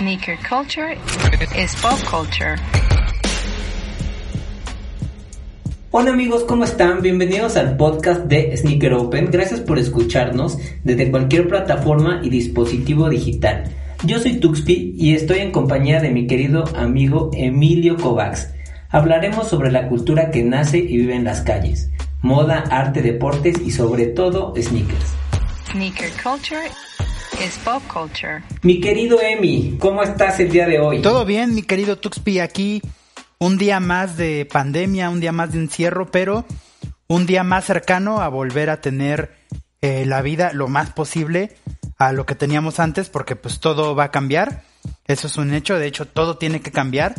Sneaker culture is pop culture. Hola amigos, ¿cómo están? Bienvenidos al podcast de Sneaker Open. Gracias por escucharnos desde cualquier plataforma y dispositivo digital. Yo soy Tuxpi y estoy en compañía de mi querido amigo Emilio Kovacs. Hablaremos sobre la cultura que nace y vive en las calles, moda, arte, deportes y sobre todo sneakers. Sneaker culture is pop culture. Mi querido Emi, ¿cómo estás el día de hoy? Todo bien, mi querido Tuxpi, aquí un día más de pandemia, un día más de encierro, pero un día más cercano a volver a tener eh, la vida lo más posible a lo que teníamos antes, porque pues todo va a cambiar. Eso es un hecho, de hecho todo tiene que cambiar.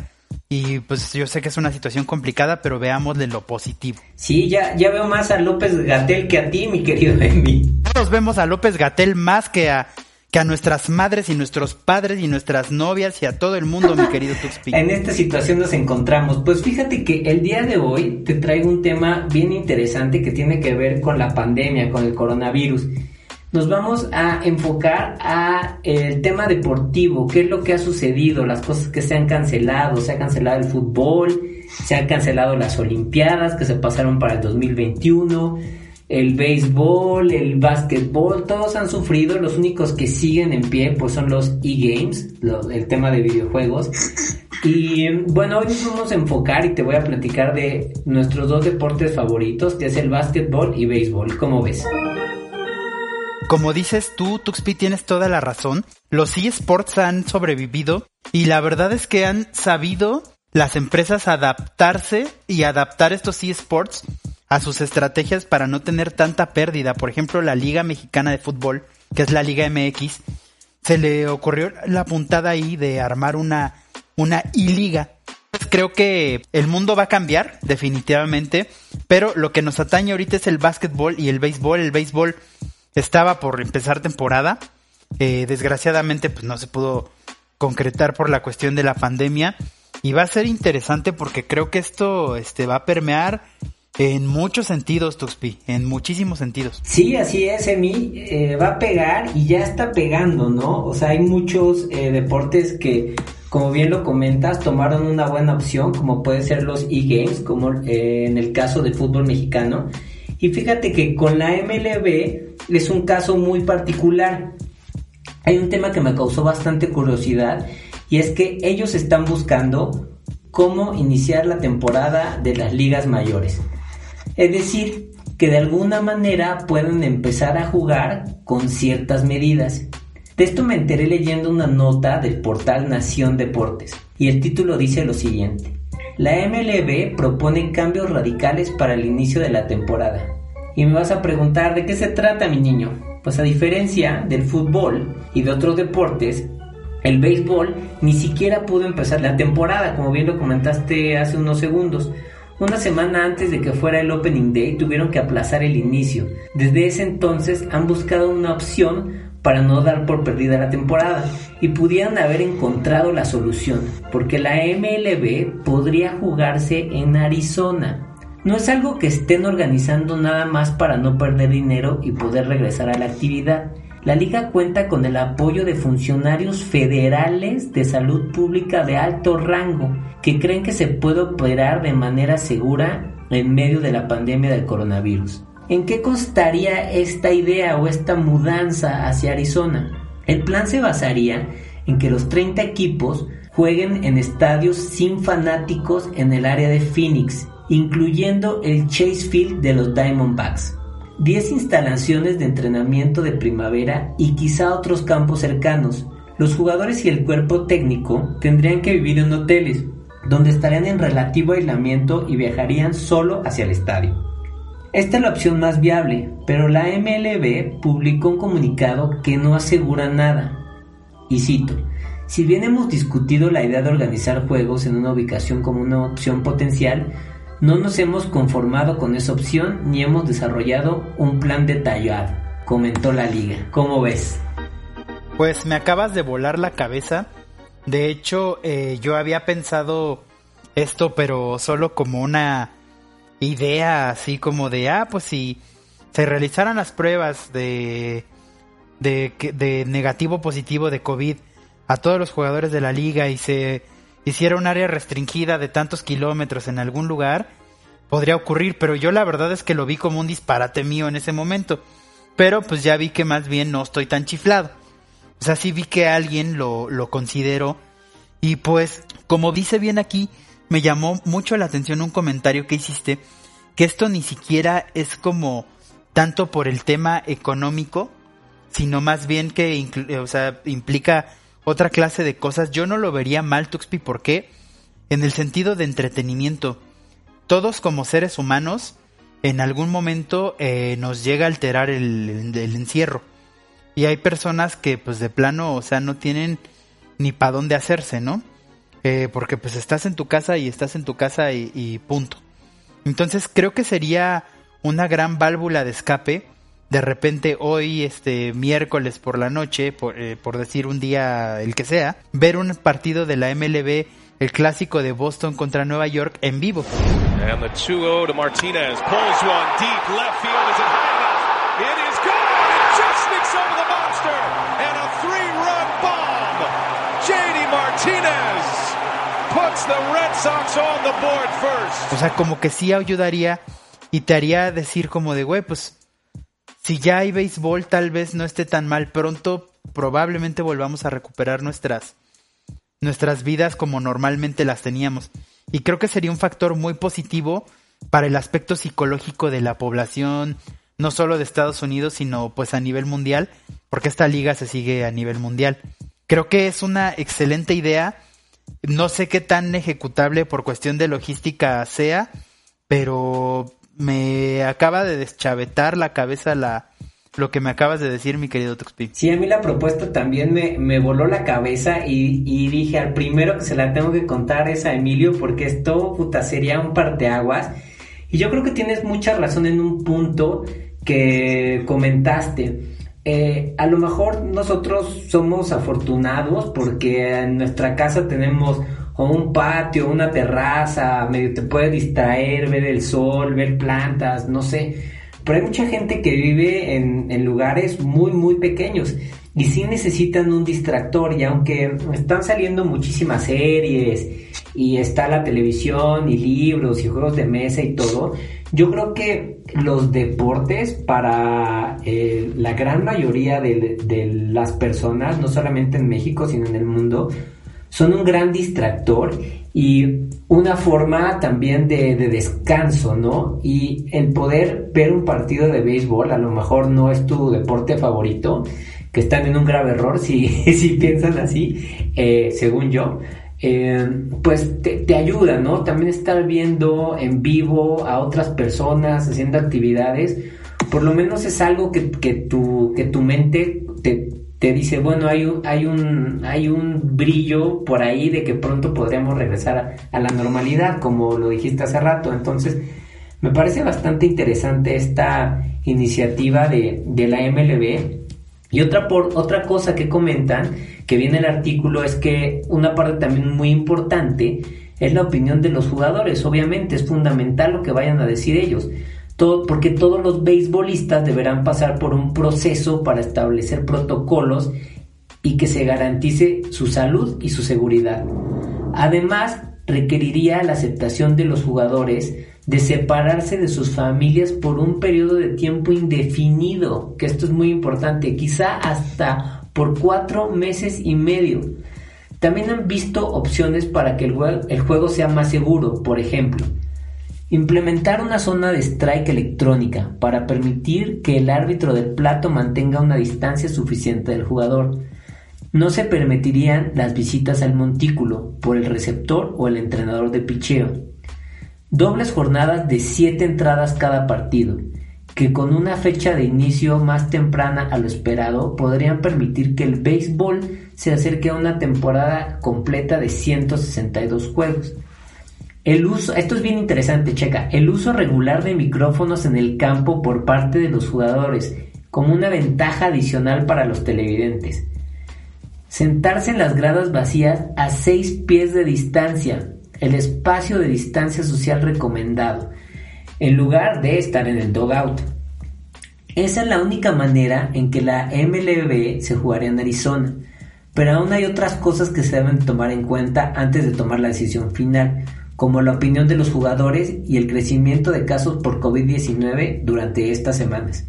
Y pues yo sé que es una situación complicada, pero veámosle lo positivo. Sí, ya, ya veo más a López Gatel que a ti, mi querido Emi. Todos vemos a López Gatel más que a que a nuestras madres y nuestros padres y nuestras novias y a todo el mundo, mi querido Tuxpi. En esta situación nos encontramos. Pues fíjate que el día de hoy te traigo un tema bien interesante que tiene que ver con la pandemia, con el coronavirus. Nos vamos a enfocar a el tema deportivo, qué es lo que ha sucedido, las cosas que se han cancelado, se ha cancelado el fútbol, se han cancelado las olimpiadas que se pasaron para el 2021 el béisbol, el básquetbol, todos han sufrido, los únicos que siguen en pie pues son los e-games, el tema de videojuegos. Y bueno, hoy nos vamos a enfocar y te voy a platicar de nuestros dos deportes favoritos, que es el básquetbol y béisbol. ¿Cómo ves? Como dices tú, Tuxpi, tienes toda la razón. Los eSports han sobrevivido y la verdad es que han sabido las empresas adaptarse y adaptar estos eSports a sus estrategias para no tener tanta pérdida. Por ejemplo, la Liga Mexicana de Fútbol, que es la Liga MX, se le ocurrió la puntada ahí de armar una, una I-Liga. Creo que el mundo va a cambiar, definitivamente, pero lo que nos atañe ahorita es el básquetbol y el béisbol. El béisbol estaba por empezar temporada. Eh, desgraciadamente, pues no se pudo concretar por la cuestión de la pandemia. Y va a ser interesante porque creo que esto este, va a permear en muchos sentidos, Tuxpi, en muchísimos sentidos. Sí, así es, Emi, eh, va a pegar y ya está pegando, ¿no? O sea, hay muchos eh, deportes que, como bien lo comentas, tomaron una buena opción, como puede ser los e-games, como eh, en el caso del fútbol mexicano. Y fíjate que con la MLB es un caso muy particular. Hay un tema que me causó bastante curiosidad y es que ellos están buscando cómo iniciar la temporada de las ligas mayores. Es decir, que de alguna manera pueden empezar a jugar con ciertas medidas. De esto me enteré leyendo una nota del portal Nación Deportes y el título dice lo siguiente. La MLB propone cambios radicales para el inicio de la temporada. Y me vas a preguntar de qué se trata mi niño. Pues a diferencia del fútbol y de otros deportes, el béisbol ni siquiera pudo empezar la temporada, como bien lo comentaste hace unos segundos. Una semana antes de que fuera el Opening Day tuvieron que aplazar el inicio. Desde ese entonces han buscado una opción para no dar por perdida la temporada y pudieran haber encontrado la solución, porque la MLB podría jugarse en Arizona. No es algo que estén organizando nada más para no perder dinero y poder regresar a la actividad. La liga cuenta con el apoyo de funcionarios federales de salud pública de alto rango que creen que se puede operar de manera segura en medio de la pandemia del coronavirus. ¿En qué costaría esta idea o esta mudanza hacia Arizona? El plan se basaría en que los 30 equipos jueguen en estadios sin fanáticos en el área de Phoenix, incluyendo el Chase Field de los Diamondbacks. 10 instalaciones de entrenamiento de primavera y quizá otros campos cercanos. Los jugadores y el cuerpo técnico tendrían que vivir en hoteles, donde estarían en relativo aislamiento y viajarían solo hacia el estadio. Esta es la opción más viable, pero la MLB publicó un comunicado que no asegura nada. Y cito, si bien hemos discutido la idea de organizar juegos en una ubicación como una opción potencial, no nos hemos conformado con esa opción ni hemos desarrollado un plan detallado, comentó la liga. ¿Cómo ves? Pues me acabas de volar la cabeza. De hecho, eh, yo había pensado esto, pero solo como una idea así como de, ah, pues si se realizaran las pruebas de, de, de negativo positivo de COVID a todos los jugadores de la liga y se hiciera un área restringida de tantos kilómetros en algún lugar, podría ocurrir, pero yo la verdad es que lo vi como un disparate mío en ese momento. Pero pues ya vi que más bien no estoy tan chiflado. O sea, sí vi que alguien lo, lo consideró. Y pues, como dice bien aquí, me llamó mucho la atención un comentario que hiciste, que esto ni siquiera es como tanto por el tema económico, sino más bien que o sea, implica otra clase de cosas. Yo no lo vería mal, Tuxpi, ¿por qué? En el sentido de entretenimiento. Todos como seres humanos, en algún momento eh, nos llega a alterar el, encierro. Y hay personas que pues de plano, o sea, no tienen ni para dónde hacerse, ¿no? Eh, porque pues estás en tu casa y estás en tu casa y, punto. Entonces creo que sería una gran válvula de escape. De repente hoy, este miércoles por la noche, por, eh, por decir un día el que sea, ver un partido de la MLB, el clásico de Boston contra Nueva York en vivo. And the 2-0 to Martinez. Pulls one deep. Left field. Is it high enough? It is gone. It just sneaks over the monster. And a three-run bomb. JD Martinez puts the Red Sox on the board first. O sea, como que sí ayudaría y te haría decir como de, güey, pues si ya hay béisbol tal vez no esté tan mal pronto, probablemente volvamos a recuperar nuestras nuestras vidas como normalmente las teníamos. Y creo que sería un factor muy positivo para el aspecto psicológico de la población, no solo de Estados Unidos, sino pues a nivel mundial, porque esta liga se sigue a nivel mundial. Creo que es una excelente idea. No sé qué tan ejecutable por cuestión de logística sea, pero me acaba de deschavetar la cabeza la, lo que me acabas de decir, mi querido Tuxpi. Sí, a mí la propuesta también me, me voló la cabeza y, y, dije, al primero que se la tengo que contar es a Emilio porque esto, puta, sería un parteaguas. Y yo creo que tienes mucha razón en un punto que comentaste. Eh, a lo mejor nosotros somos afortunados porque en nuestra casa tenemos un patio, una terraza, medio te puede distraer, ver el sol, ver plantas, no sé. Pero hay mucha gente que vive en, lugares muy, muy pequeños y sí necesitan un distractor. Y aunque están saliendo muchísimas series y está la televisión y libros y juegos de mesa y todo, yo creo que los deportes para eh, la gran mayoría de, de, las personas, no solamente en México, sino en el mundo, son un gran distractor y una forma también de, descanso, ¿no? Y el poder ver un partido de béisbol, a lo mejor no es tu deporte favorito, que están en un grave error si, si piensan así, eh, según yo. Eh, pues te, te, ayuda, ¿no? También estar viendo en vivo a otras personas haciendo actividades, por lo menos es algo que, que, tu, que tu mente te, te dice, bueno, hay un, hay un, hay un brillo por ahí de que pronto podríamos regresar a, la normalidad, como lo dijiste hace rato. Entonces, me parece bastante interesante esta iniciativa de, de la MLB. Y otra, por, otra cosa que comentan, que viene el artículo, es que una parte también muy importante es la opinión de los jugadores. Obviamente es fundamental lo que vayan a decir ellos porque todos los beisbolistas deberán pasar por un proceso para establecer protocolos y que se garantice su salud y su seguridad. Además, requeriría la aceptación de los jugadores de separarse de sus familias por un periodo de tiempo indefinido, que esto es muy importante, quizá hasta por cuatro meses y medio. También han visto opciones para que el, el juego sea más seguro, por ejemplo, Implementar una zona de strike electrónica para permitir que el árbitro del plato mantenga una distancia suficiente del jugador. No se permitirían las visitas al montículo por el receptor o el entrenador de picheo. Dobles jornadas de 7 entradas cada partido, que con una fecha de inicio más temprana a lo esperado podrían permitir que el béisbol se acerque a una temporada completa de 162 juegos. El uso, esto es bien interesante, checa, el uso regular de micrófonos en el campo por parte de los jugadores, como una ventaja adicional para los televidentes. Sentarse en las gradas vacías a 6 pies de distancia, el espacio de distancia social recomendado, en lugar de estar en el dogout. Esa es la única manera en que la MLB se jugaría en Arizona, pero aún hay otras cosas que se deben tomar en cuenta antes de tomar la decisión final como la opinión de los jugadores y el crecimiento de casos por COVID-19 durante estas semanas.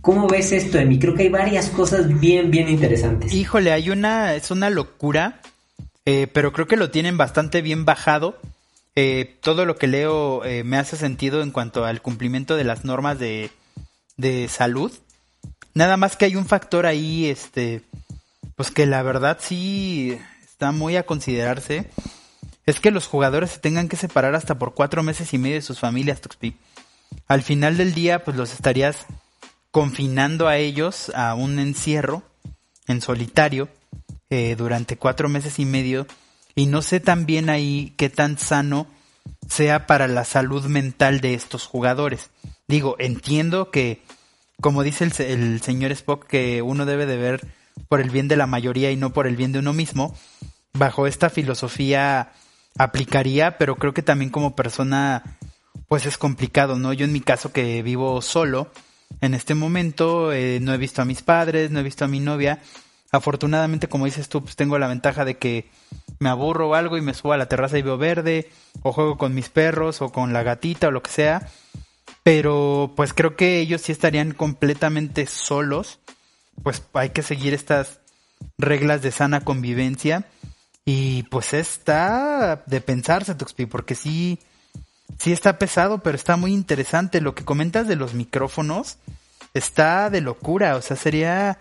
¿Cómo ves esto, Emi? Creo que hay varias cosas bien, bien interesantes. Híjole, hay una, es una locura, eh, pero creo que lo tienen bastante bien bajado. Eh, todo lo que leo eh, me hace sentido en cuanto al cumplimiento de las normas de, de salud. Nada más que hay un factor ahí, este, pues que la verdad sí está muy a considerarse es que los jugadores se tengan que separar hasta por cuatro meses y medio de sus familias, Tuxpi. Al final del día, pues los estarías confinando a ellos a un encierro en solitario eh, durante cuatro meses y medio. Y no sé también ahí qué tan sano sea para la salud mental de estos jugadores. Digo, entiendo que, como dice el, el señor Spock, que uno debe de ver por el bien de la mayoría y no por el bien de uno mismo, bajo esta filosofía aplicaría, pero creo que también como persona pues es complicado, ¿no? Yo en mi caso que vivo solo, en este momento eh, no he visto a mis padres, no he visto a mi novia. Afortunadamente, como dices tú, pues tengo la ventaja de que me aburro o algo y me subo a la terraza y veo verde, o juego con mis perros, o con la gatita, o lo que sea. Pero pues creo que ellos sí estarían completamente solos. Pues hay que seguir estas reglas de sana convivencia y pues está de pensarse, Tuxpi, porque sí, sí está pesado, pero está muy interesante. Lo que comentas de los micrófonos está de locura, o sea, sería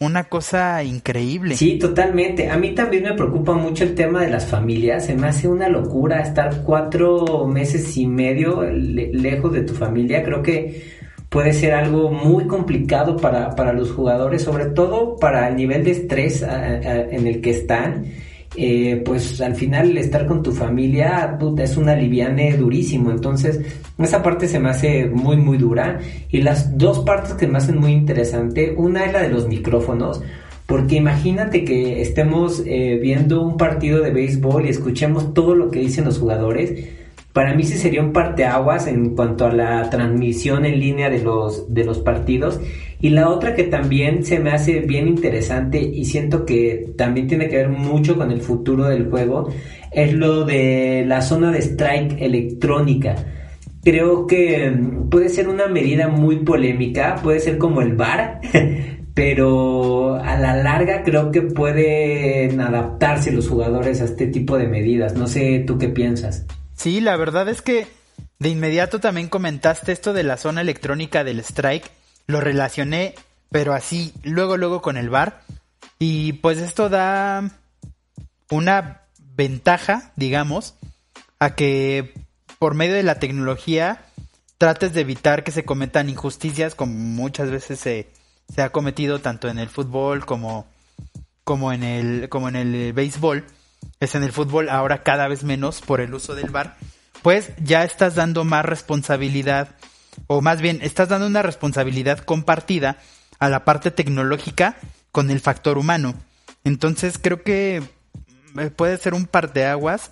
una cosa increíble. Sí, totalmente. A mí también me preocupa mucho el tema de las familias. Se me hace una locura estar cuatro meses y medio lejos de tu familia. Creo que puede ser algo muy complicado para, para los jugadores, sobre todo para el nivel de estrés en el que están eh, pues al final estar con tu familia es un aliviane durísimo. Entonces, esa parte se me hace muy, muy dura. Y las dos partes que me hacen muy interesante, una es la de los micrófonos. Porque imagínate que estemos eh, viendo un partido de béisbol y escuchemos todo lo que dicen los jugadores. Para mí sí sería un parteaguas en cuanto a la transmisión en línea de los, de los partidos y la otra que también se me hace bien interesante y siento que también tiene que ver mucho con el futuro del juego es lo de la zona de strike electrónica. Creo que mm, puede ser una medida muy polémica, puede ser como el VAR, pero a la larga creo que pueden adaptarse los jugadores a este tipo de medidas. No sé tú qué piensas. Sí, la verdad es que de inmediato también comentaste esto de la zona electrónica del strike lo relacioné, pero así, luego, luego con el bar. Y pues esto da una ventaja, digamos, a que por medio de la tecnología trates de evitar que se cometan injusticias como muchas veces se, se ha cometido tanto en el fútbol como, como, en el, como en el béisbol. Es en el fútbol ahora cada vez menos por el uso del bar. Pues ya estás dando más responsabilidad o más bien estás dando una responsabilidad compartida a la parte tecnológica con el factor humano. Entonces creo que eh, puede ser un par de aguas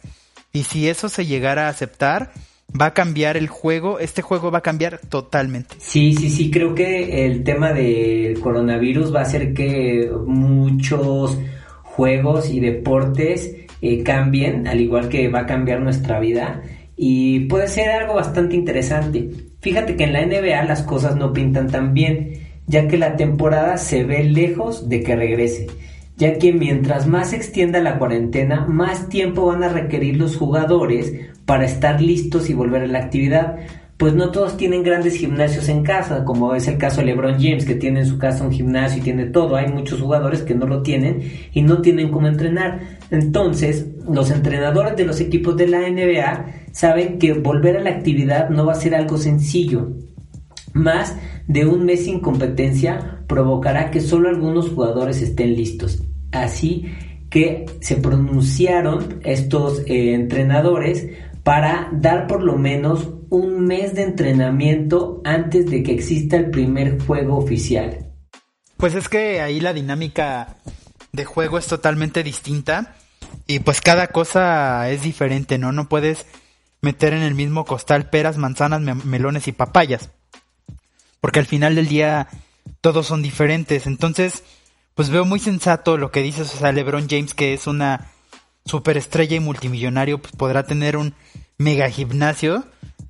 y si eso se llegara a aceptar, va a cambiar el juego, este juego va a cambiar totalmente. Sí, sí, sí, creo que el tema del coronavirus va a hacer que muchos juegos y deportes eh, cambien, al igual que va a cambiar nuestra vida y puede ser algo bastante interesante. Fíjate que en la NBA las cosas no pintan tan bien, ya que la temporada se ve lejos de que regrese, ya que mientras más se extienda la cuarentena, más tiempo van a requerir los jugadores para estar listos y volver a la actividad pues no todos tienen grandes gimnasios en casa, como es el caso de LeBron James, que tiene en su casa un gimnasio y tiene todo. Hay muchos jugadores que no lo tienen y no tienen cómo entrenar. Entonces, los entrenadores de los equipos de la NBA saben que volver a la actividad no va a ser algo sencillo. Más de un mes sin competencia provocará que solo algunos jugadores estén listos. así que se pronunciaron estos eh, entrenadores para dar por lo menos un mes de entrenamiento antes de que exista el primer juego oficial. Pues es que ahí la dinámica de juego es totalmente distinta y pues cada cosa es diferente, ¿no? No puedes meter en el mismo costal peras, manzanas, melones y papayas. Porque al final del día todos son diferentes. Entonces, pues veo muy sensato lo que dices, o sea, LeBron James que es una superestrella y multimillonario, pues podrá tener un mega gimnasio.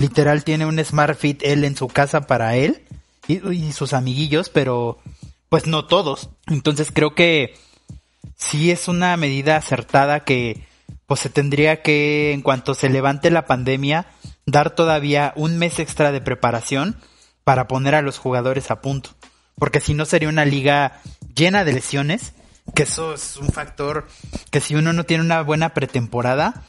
Literal tiene un Smart Fit él en su casa para él y, sus amiguillos, pero pues no todos. Entonces creo que sí es una medida acertada que pues se tendría que en cuanto se levante la pandemia dar todavía un mes extra de preparación para poner a los jugadores a punto. Porque si no sería una liga llena de lesiones, que eso es un factor que si uno no tiene una buena pretemporada,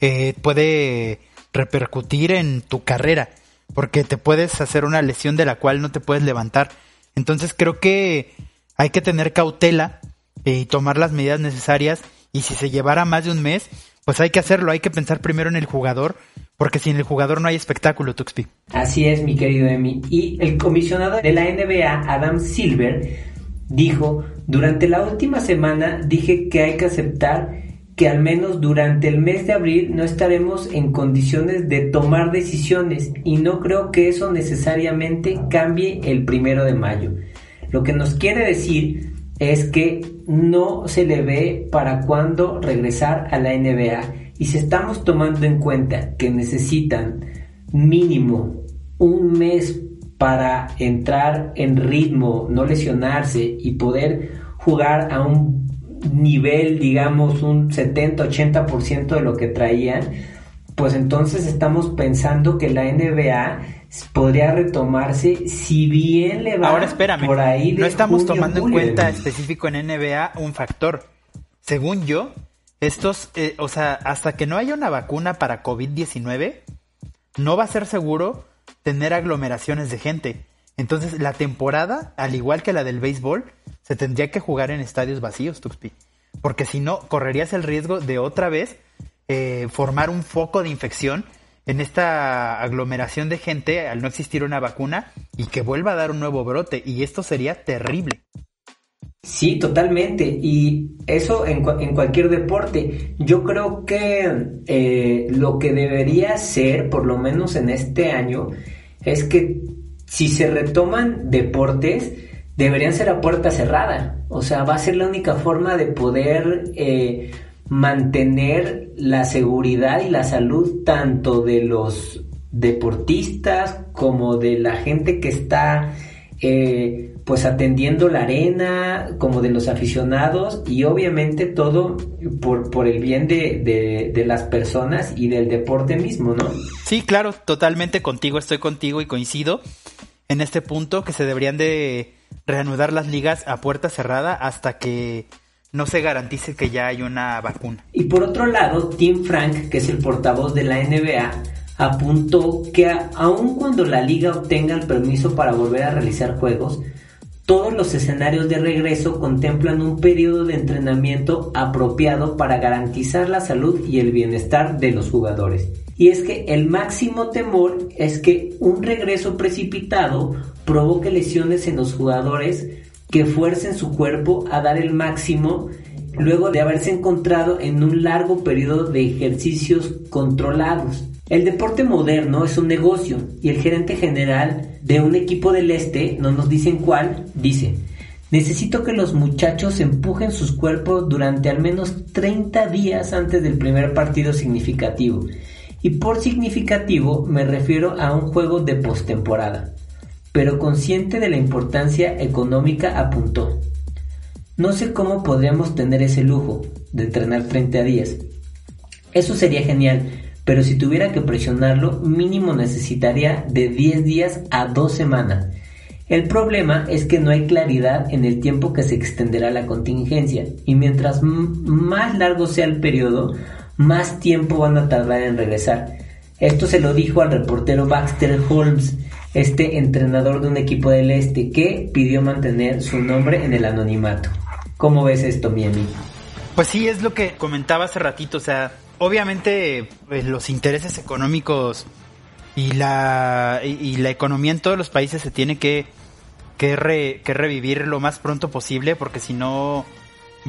eh, puede repercutir en tu carrera, porque te puedes hacer una lesión de la cual no te puedes levantar. Entonces creo que hay que tener cautela eh, y tomar las medidas necesarias y si se llevara más de un mes, pues hay que hacerlo, hay que pensar primero en el jugador, porque sin el jugador no hay espectáculo, Tuxpi. Así es, mi querido Emi. Y el comisionado de la NBA, Adam Silver, dijo, durante la última semana dije que hay que aceptar que al menos durante el mes de abril no estaremos en condiciones de tomar decisiones y no creo que eso necesariamente cambie el primero de mayo. Lo que nos quiere decir es que no se le ve para cuándo regresar a la NBA y si estamos tomando en cuenta que necesitan mínimo un mes para entrar en ritmo, no lesionarse y poder jugar a un nivel, digamos, un 70-80% de lo que traían, pues entonces estamos pensando que la NBA podría retomarse si bien le va Ahora espérame, por ahí. no estamos tomando en cuenta específico en NBA un factor. Según yo, estos, eh, o sea, hasta que no haya una vacuna para COVID-19, no va a ser seguro tener aglomeraciones de gente. Entonces, la temporada, al igual que la del béisbol, se tendría que jugar en estadios vacíos, Tuxpi. Porque si no, correrías el riesgo de otra vez eh, formar un foco de infección en esta aglomeración de gente al no existir una vacuna y que vuelva a dar un nuevo brote. Y esto sería terrible. Sí, totalmente. Y eso en, en cualquier deporte. Yo creo que eh, lo que debería ser, por lo menos en este año, es que si se retoman deportes, deberían ser a puerta cerrada. O sea, va a ser la única forma de poder eh, mantener la seguridad y la salud tanto de los deportistas como de la gente que está eh, pues atendiendo la arena, como de los aficionados y obviamente todo por, por el bien de, de, las personas y del deporte mismo, ¿no? Sí, claro, totalmente contigo, estoy contigo y coincido en este punto que se deberían de reanudar las ligas a puerta cerrada hasta que no se garantice que ya hay una vacuna. Y por otro lado, Tim Frank, que es el portavoz de la NBA, apuntó que aun cuando la liga obtenga el permiso para volver a realizar juegos, todos los escenarios de regreso contemplan un periodo de entrenamiento apropiado para garantizar la salud y el bienestar de los jugadores. Y es que el máximo temor es que un regreso precipitado provoque lesiones en los jugadores que fuercen su cuerpo a dar el máximo luego de haberse encontrado en un largo periodo de ejercicios controlados. El deporte moderno es un negocio y el gerente general de un equipo del este, no nos dicen cuál, dice, necesito que los muchachos empujen sus cuerpos durante al menos 30 días antes del primer partido significativo. Y por significativo me refiero a un juego de postemporada. Pero consciente de la importancia económica apuntó. No sé cómo podríamos tener ese lujo de entrenar 30 días. Eso sería genial, pero si tuviera que presionarlo, mínimo necesitaría de 10 días a 2 semanas. El problema es que no hay claridad en el tiempo que se extenderá la contingencia y mientras más largo sea el periodo, más tiempo van a tardar en regresar. Esto se lo dijo al reportero Baxter Holmes, este entrenador de un equipo del este que pidió mantener su nombre en el anonimato. ¿Cómo ves esto, Miami? Pues sí, es lo que comentaba hace ratito, o sea, obviamente pues, los intereses económicos y la, y, la economía en todos los países se tiene que, que, revivir lo más pronto posible porque si no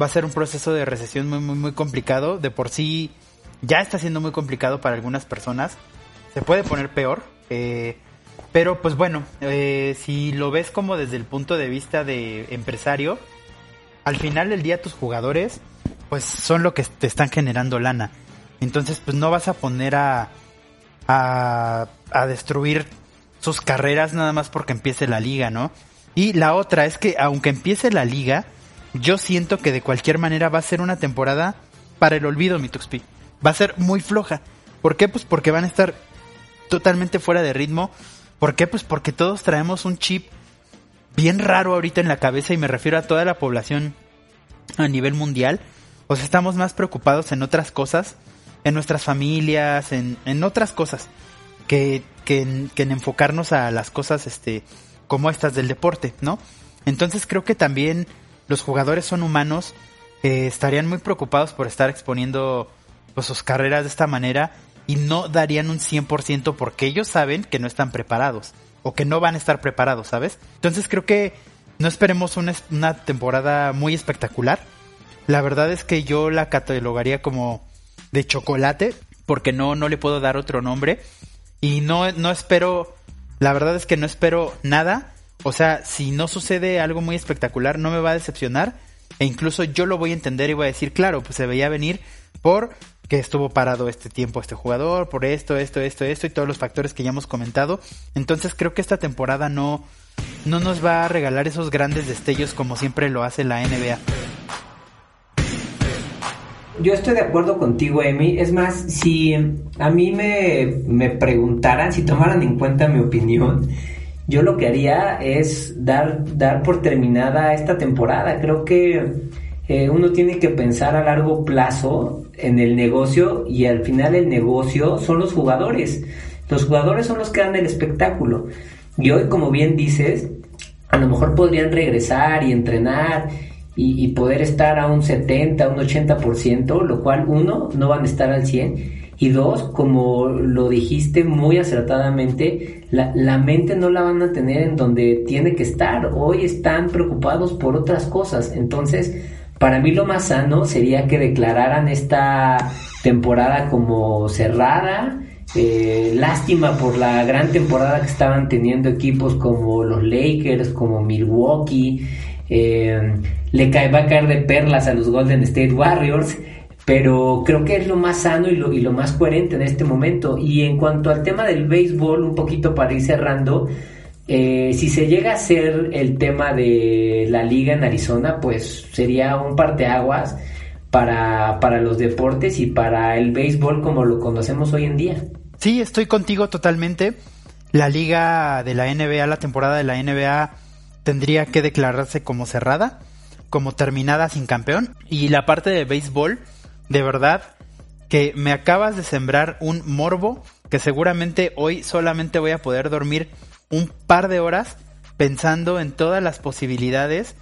va a ser un proceso de recesión muy, muy, muy complicado. De por sí ya está siendo muy complicado para algunas personas. Se puede poner peor. Eh, pero pues bueno, eh, si lo ves como desde el punto de vista de empresario, al final del día tus jugadores pues son lo que te están generando lana. Entonces pues no vas a poner a, a, a destruir sus carreras nada más porque empiece la liga, ¿no? Y la otra es que aunque empiece la liga, yo siento que de cualquier manera va a ser una temporada para el olvido, mi Tuxpi. Va a ser muy floja. ¿Por qué? Pues porque van a estar totalmente fuera de ritmo. ¿Por qué? Pues porque todos traemos un chip bien raro ahorita en la cabeza y me refiero a toda la población a nivel mundial. O sea, estamos más preocupados en otras cosas, en nuestras familias, en, en otras cosas, que, que, en, enfocarnos a las cosas este, como estas del deporte, ¿no? Entonces creo que también los jugadores son humanos, eh, estarían muy preocupados por estar exponiendo pues, sus carreras de esta manera y no darían un 100% porque ellos saben que no están preparados o que no van a estar preparados, ¿sabes? Entonces creo que no esperemos una, una temporada muy espectacular. La verdad es que yo la catalogaría como de chocolate porque no, no le puedo dar otro nombre y no, no espero, la verdad es que no espero nada o sea, si no sucede algo muy espectacular, no me va a decepcionar. E incluso yo lo voy a entender y voy a decir, claro, pues se veía venir por que estuvo parado este tiempo este jugador, por esto, esto, esto, esto y todos los factores que ya hemos comentado. Entonces creo que esta temporada no, no nos va a regalar esos grandes destellos como siempre lo hace la NBA. Yo estoy de acuerdo contigo, Emi. Es más, si a mí me, me preguntaran, si tomaran en cuenta mi opinión, yo lo que haría es dar, dar por terminada esta temporada. Creo que eh, uno tiene que pensar a largo plazo en el negocio y al final el negocio son los jugadores. Los jugadores son los que dan el espectáculo. Y hoy, como bien dices, a lo mejor podrían regresar y entrenar y, poder estar a un 70, un 80%, lo cual uno, no van a estar al 100 y dos, como lo dijiste muy acertadamente, la, la, mente no la van a tener en donde tiene que estar. Hoy están preocupados por otras cosas. Entonces, para mí lo más sano sería que declararan esta temporada como cerrada. Eh, lástima por la gran temporada que estaban teniendo equipos como los Lakers, como Milwaukee. Eh, le cae, va a caer de perlas a los Golden State Warriors pero creo que es lo más sano y lo, y lo más coherente en este momento. Y en cuanto al tema del béisbol, un poquito para ir cerrando, eh, si se llega a ser el tema de la liga en Arizona, pues sería un parteaguas para, para los deportes y para el béisbol como lo conocemos hoy en día. Sí, estoy contigo totalmente. La liga de la NBA, la temporada de la NBA tendría que declararse como cerrada, como terminada sin campeón. Y la parte de béisbol de verdad que me acabas de sembrar un morbo que seguramente hoy solamente voy a poder dormir un par de horas pensando en todas las posibilidades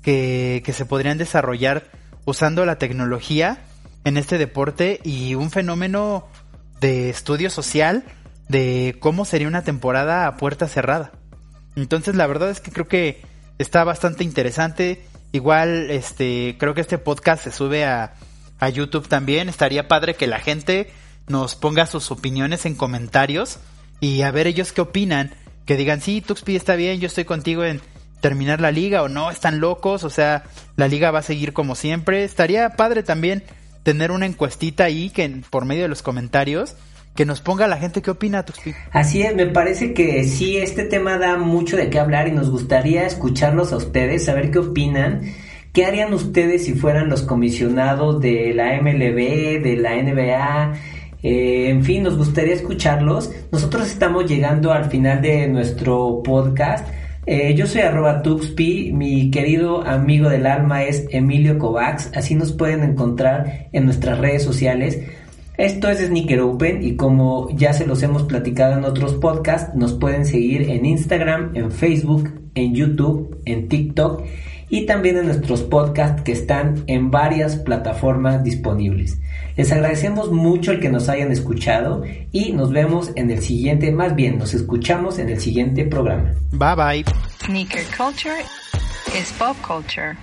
que, que se podrían desarrollar usando la tecnología en este deporte y un fenómeno de estudio social de cómo sería una temporada a puerta cerrada. Entonces la verdad es que creo que está bastante interesante. Igual este creo que este podcast se sube a a YouTube también. Estaría padre que la gente nos ponga sus opiniones en comentarios y a ver ellos qué opinan. Que digan, sí, Tuxpi está bien, yo estoy contigo en terminar la liga o no, están locos, o sea, la liga va a seguir como siempre. Estaría padre también tener una encuestita ahí que por medio de los comentarios que nos ponga la gente qué opina Tuxpi. Así es, me parece que sí, este tema da mucho de qué hablar y nos gustaría escucharlos a ustedes, saber qué opinan ¿Qué harían ustedes si fueran los comisionados de la MLB, de la NBA? Eh, en fin, nos gustaría escucharlos. Nosotros estamos llegando al final de nuestro podcast. Eh, yo soy arroba Tuxpi, mi querido amigo del alma es Emilio Kovacs, así nos pueden encontrar en nuestras redes sociales. Esto es Sneaker Open y como ya se los hemos platicado en otros podcasts, nos pueden seguir en Instagram, en Facebook, en YouTube, en TikTok y también en nuestros podcasts que están en varias plataformas disponibles. Les agradecemos mucho el que nos hayan escuchado y nos vemos en el siguiente, más bien nos escuchamos en el siguiente programa. Bye bye. Sneaker culture is pop culture.